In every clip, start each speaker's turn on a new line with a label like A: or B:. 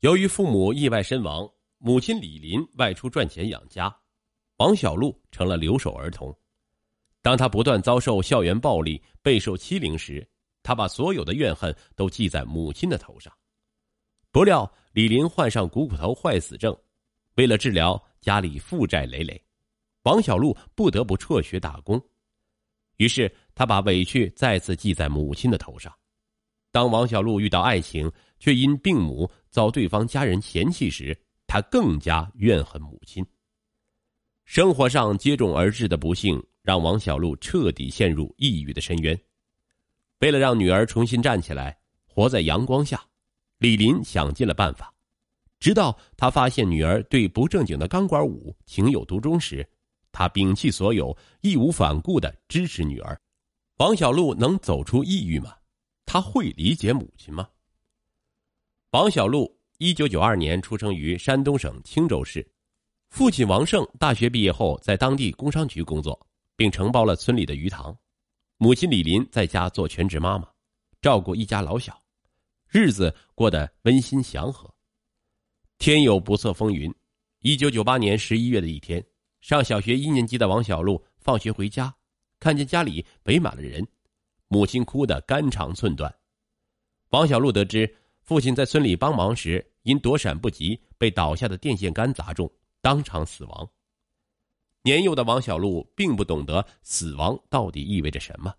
A: 由于父母意外身亡，母亲李林外出赚钱养家，王小璐成了留守儿童。当他不断遭受校园暴力、备受欺凌时，他把所有的怨恨都记在母亲的头上。不料李林患上股骨头坏死症，为了治疗，家里负债累累，王小璐不得不辍学打工。于是他把委屈再次记在母亲的头上。当王小璐遇到爱情，却因病母遭对方家人嫌弃时，她更加怨恨母亲。生活上接踵而至的不幸，让王小璐彻底陷入抑郁的深渊。为了让女儿重新站起来，活在阳光下，李林想尽了办法。直到他发现女儿对不正经的钢管舞情有独钟时，他摒弃所有，义无反顾的支持女儿。王小璐能走出抑郁吗？他会理解母亲吗？王小璐，一九九二年出生于山东省青州市，父亲王胜大学毕业后在当地工商局工作，并承包了村里的鱼塘，母亲李林在家做全职妈妈，照顾一家老小，日子过得温馨祥和。天有不测风云，一九九八年十一月的一天，上小学一年级的王小璐放学回家，看见家里围满了人。母亲哭得肝肠寸断，王小璐得知父亲在村里帮忙时因躲闪不及，被倒下的电线杆砸中，当场死亡。年幼的王小璐并不懂得死亡到底意味着什么，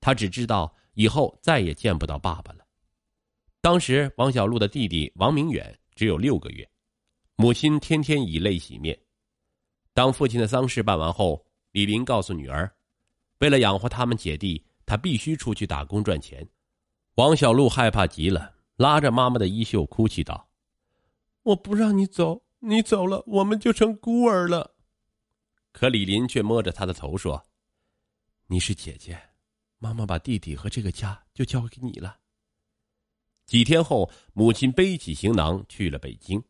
A: 他只知道以后再也见不到爸爸了。当时王小璐的弟弟王明远只有六个月，母亲天天以泪洗面。当父亲的丧事办完后，李林告诉女儿，为了养活他们姐弟。他必须出去打工赚钱。王小璐害怕极了，拉着妈妈的衣袖哭泣道：“
B: 我不让你走，你走了，我们就成孤儿了。”
A: 可李林却摸着她的头说：“你是姐姐，妈妈把弟弟和这个家就交给你了。”几天后，母亲背起行囊去了北京。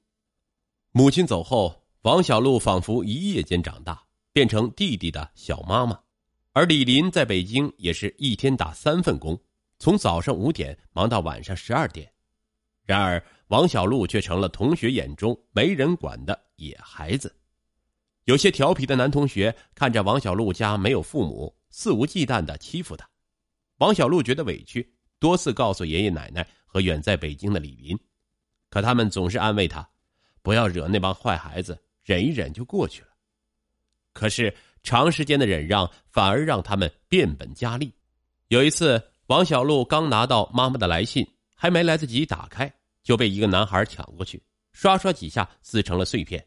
A: 母亲走后，王小璐仿佛一夜间长大，变成弟弟的小妈妈。而李林在北京也是一天打三份工，从早上五点忙到晚上十二点。然而，王小璐却成了同学眼中没人管的野孩子。有些调皮的男同学看着王小璐家没有父母，肆无忌惮的欺负他。王小璐觉得委屈，多次告诉爷爷奶奶和远在北京的李林，可他们总是安慰他：“不要惹那帮坏孩子，忍一忍就过去了。”可是。长时间的忍让反而让他们变本加厉。有一次，王小璐刚拿到妈妈的来信，还没来得及打开，就被一个男孩抢过去，刷刷几下撕成了碎片。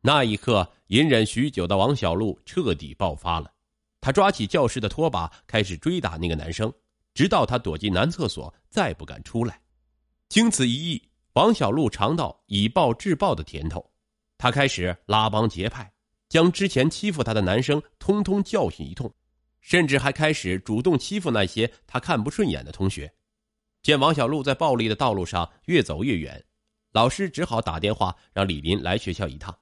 A: 那一刻，隐忍许久的王小璐彻底爆发了，他抓起教室的拖把开始追打那个男生，直到他躲进男厕所，再不敢出来。经此一役，王小璐尝到以暴制暴的甜头，他开始拉帮结派。将之前欺负他的男生通通教训一通，甚至还开始主动欺负那些他看不顺眼的同学。见王小璐在暴力的道路上越走越远，老师只好打电话让李林来学校一趟。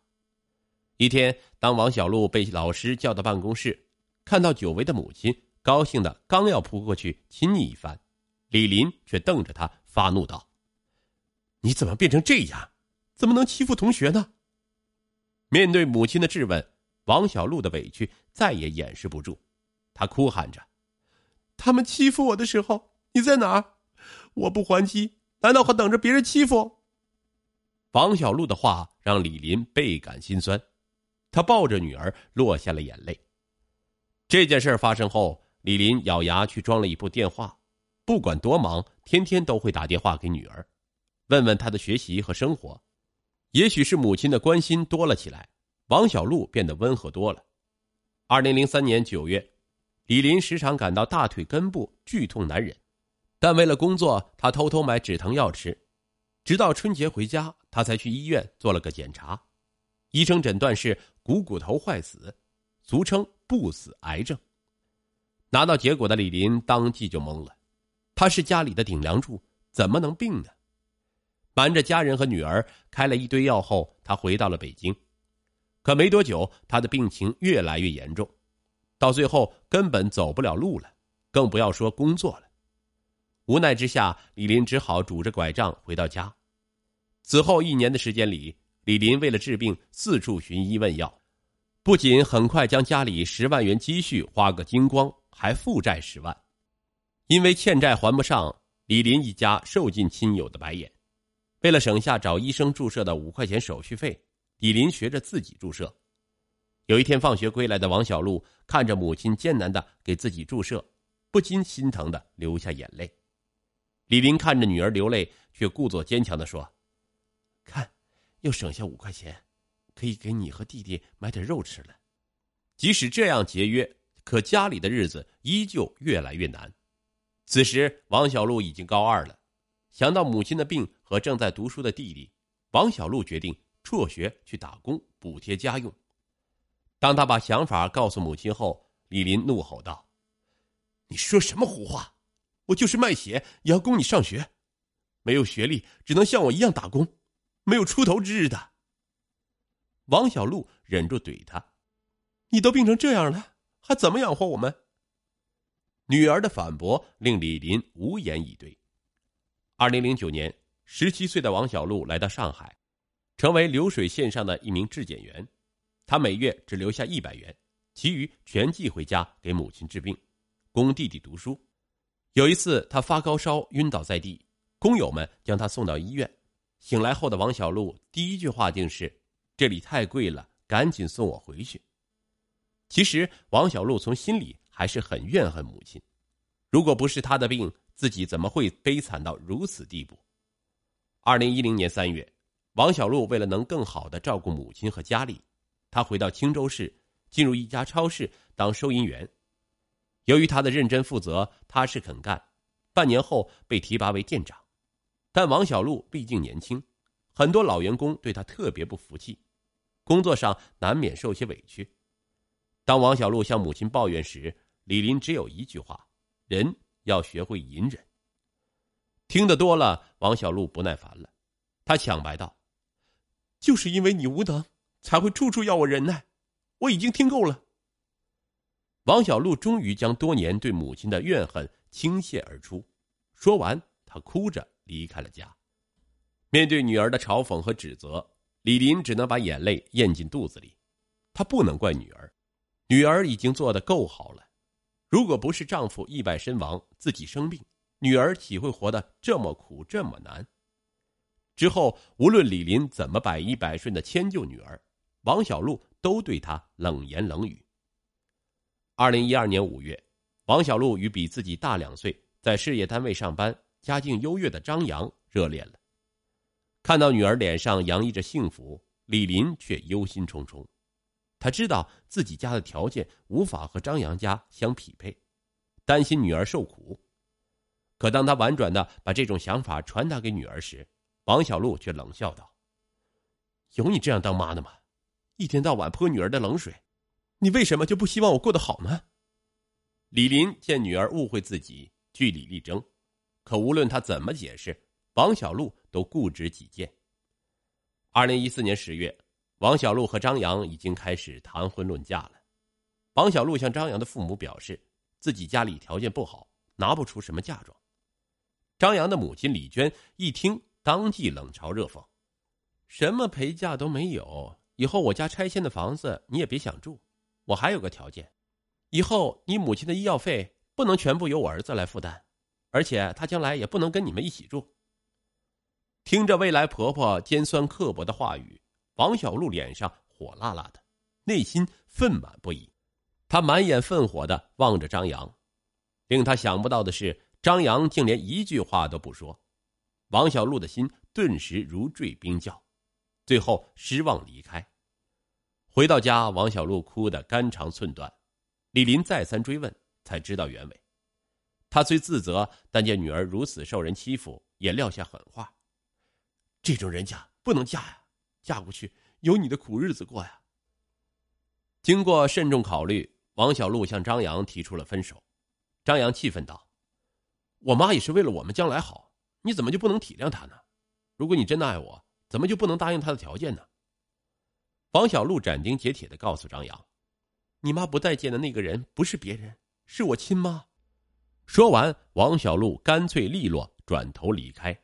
A: 一天，当王小璐被老师叫到办公室，看到久违的母亲，高兴的刚要扑过去亲昵一番，李林却瞪着他发怒道：“你怎么变成这样？怎么能欺负同学呢？”面对母亲的质问，王小璐的委屈再也掩饰不住，她哭喊着：“
B: 他们欺负我的时候，你在哪？我不还击，难道还等着别人欺负？”
A: 王小璐的话让李林倍感心酸，他抱着女儿落下了眼泪。这件事发生后，李林咬牙去装了一部电话，不管多忙，天天都会打电话给女儿，问问她的学习和生活。也许是母亲的关心多了起来，王小璐变得温和多了。二零零三年九月，李林时常感到大腿根部剧痛难忍，但为了工作，他偷偷买止疼药吃。直到春节回家，他才去医院做了个检查，医生诊断是股骨头坏死，俗称不死癌症。拿到结果的李林当即就懵了，他是家里的顶梁柱，怎么能病呢？瞒着家人和女儿开了一堆药后，他回到了北京。可没多久，他的病情越来越严重，到最后根本走不了路了，更不要说工作了。无奈之下，李林只好拄着拐杖回到家。此后一年的时间里，李林为了治病四处寻医问药，不仅很快将家里十万元积蓄花个精光，还负债十万。因为欠债还不上，李林一家受尽亲友的白眼。为了省下找医生注射的五块钱手续费，李林学着自己注射。有一天放学归来的王小璐看着母亲艰难的给自己注射，不禁心疼的流下眼泪。李林看着女儿流泪，却故作坚强的说：“看，又省下五块钱，可以给你和弟弟买点肉吃了。”即使这样节约，可家里的日子依旧越来越难。此时王小璐已经高二了，想到母亲的病和正在读书的弟弟，王小璐决定辍学去打工补贴家用。当他把想法告诉母亲后，李林怒吼道：“你说什么胡话！我就是卖血也要供你上学，没有学历只能像我一样打工，没有出头之日的。”王小璐忍住怼他：“
B: 你都病成这样了，还怎么养活我们？”
A: 女儿的反驳令李林无言以对。二零零九年，十七岁的王小璐来到上海，成为流水线上的一名质检员。他每月只留下一百元，其余全寄回家给母亲治病，供弟弟读书。有一次，他发高烧晕倒在地，工友们将他送到医院。醒来后的王小璐第一句话竟是：“这里太贵了，赶紧送我回去。”其实，王小璐从心里还是很怨恨母亲。如果不是他的病，自己怎么会悲惨到如此地步？二零一零年三月，王小璐为了能更好的照顾母亲和家里。她回到青州市，进入一家超市当收银员。由于她的认真负责、踏实肯干，半年后被提拔为店长。但王小璐毕竟年轻，很多老员工对她特别不服气，工作上难免受些委屈。当王小璐向母亲抱怨时，李林只有一句话：“人要学会隐忍。”听得多了，王小璐不耐烦了，他抢白道：“
B: 就是因为你无能。”才会处处要我忍耐，我已经听够了。
A: 王小璐终于将多年对母亲的怨恨倾泻而出，说完，她哭着离开了家。面对女儿的嘲讽和指责，李林只能把眼泪咽进肚子里。她不能怪女儿，女儿已经做得够好了。如果不是丈夫意外身亡，自己生病，女儿岂会活得这么苦这么难？之后，无论李林怎么百依百顺的迁就女儿。王小璐都对他冷言冷语。二零一二年五月，王小璐与比自己大两岁、在事业单位上班、家境优越的张扬热恋了。看到女儿脸上洋溢着幸福，李林却忧心忡忡。他知道自己家的条件无法和张扬家相匹配，担心女儿受苦。可当他婉转的把这种想法传达给女儿时，王小璐却冷笑道：“有你这样当妈的吗？”一天到晚泼女儿的冷水，你为什么就不希望我过得好呢？李林见女儿误会自己，据理力争，可无论他怎么解释，王小璐都固执己见。二零一四年十月，王小璐和张扬已经开始谈婚论嫁了。王小璐向张扬的父母表示，自己家里条件不好，拿不出什么嫁妆。张扬的母亲李娟一听，当即冷嘲热讽：“什么陪嫁都没有。”以后我家拆迁的房子你也别想住，我还有个条件，以后你母亲的医药费不能全部由我儿子来负担，而且他将来也不能跟你们一起住。听着未来婆婆尖酸刻薄的话语，王小璐脸上火辣辣的，内心愤满不已。她满眼愤火的望着张扬，令她想不到的是，张扬竟连一句话都不说。王小璐的心顿时如坠冰窖。最后失望离开。回到家，王小璐哭得肝肠寸断。李林再三追问，才知道原委。他虽自责，但见女儿如此受人欺负，也撂下狠话：“这种人家不能嫁呀，嫁过去有你的苦日子过呀。”经过慎重考虑，王小璐向张扬提出了分手。张扬气愤道：“我妈也是为了我们将来好，你怎么就不能体谅他呢？如果你真的爱我。”怎么就不能答应他的条件呢？王小璐斩钉截铁的告诉张扬：“你妈不待见的那个人不是别人，是我亲妈。”说完，王小璐干脆利落转头离开。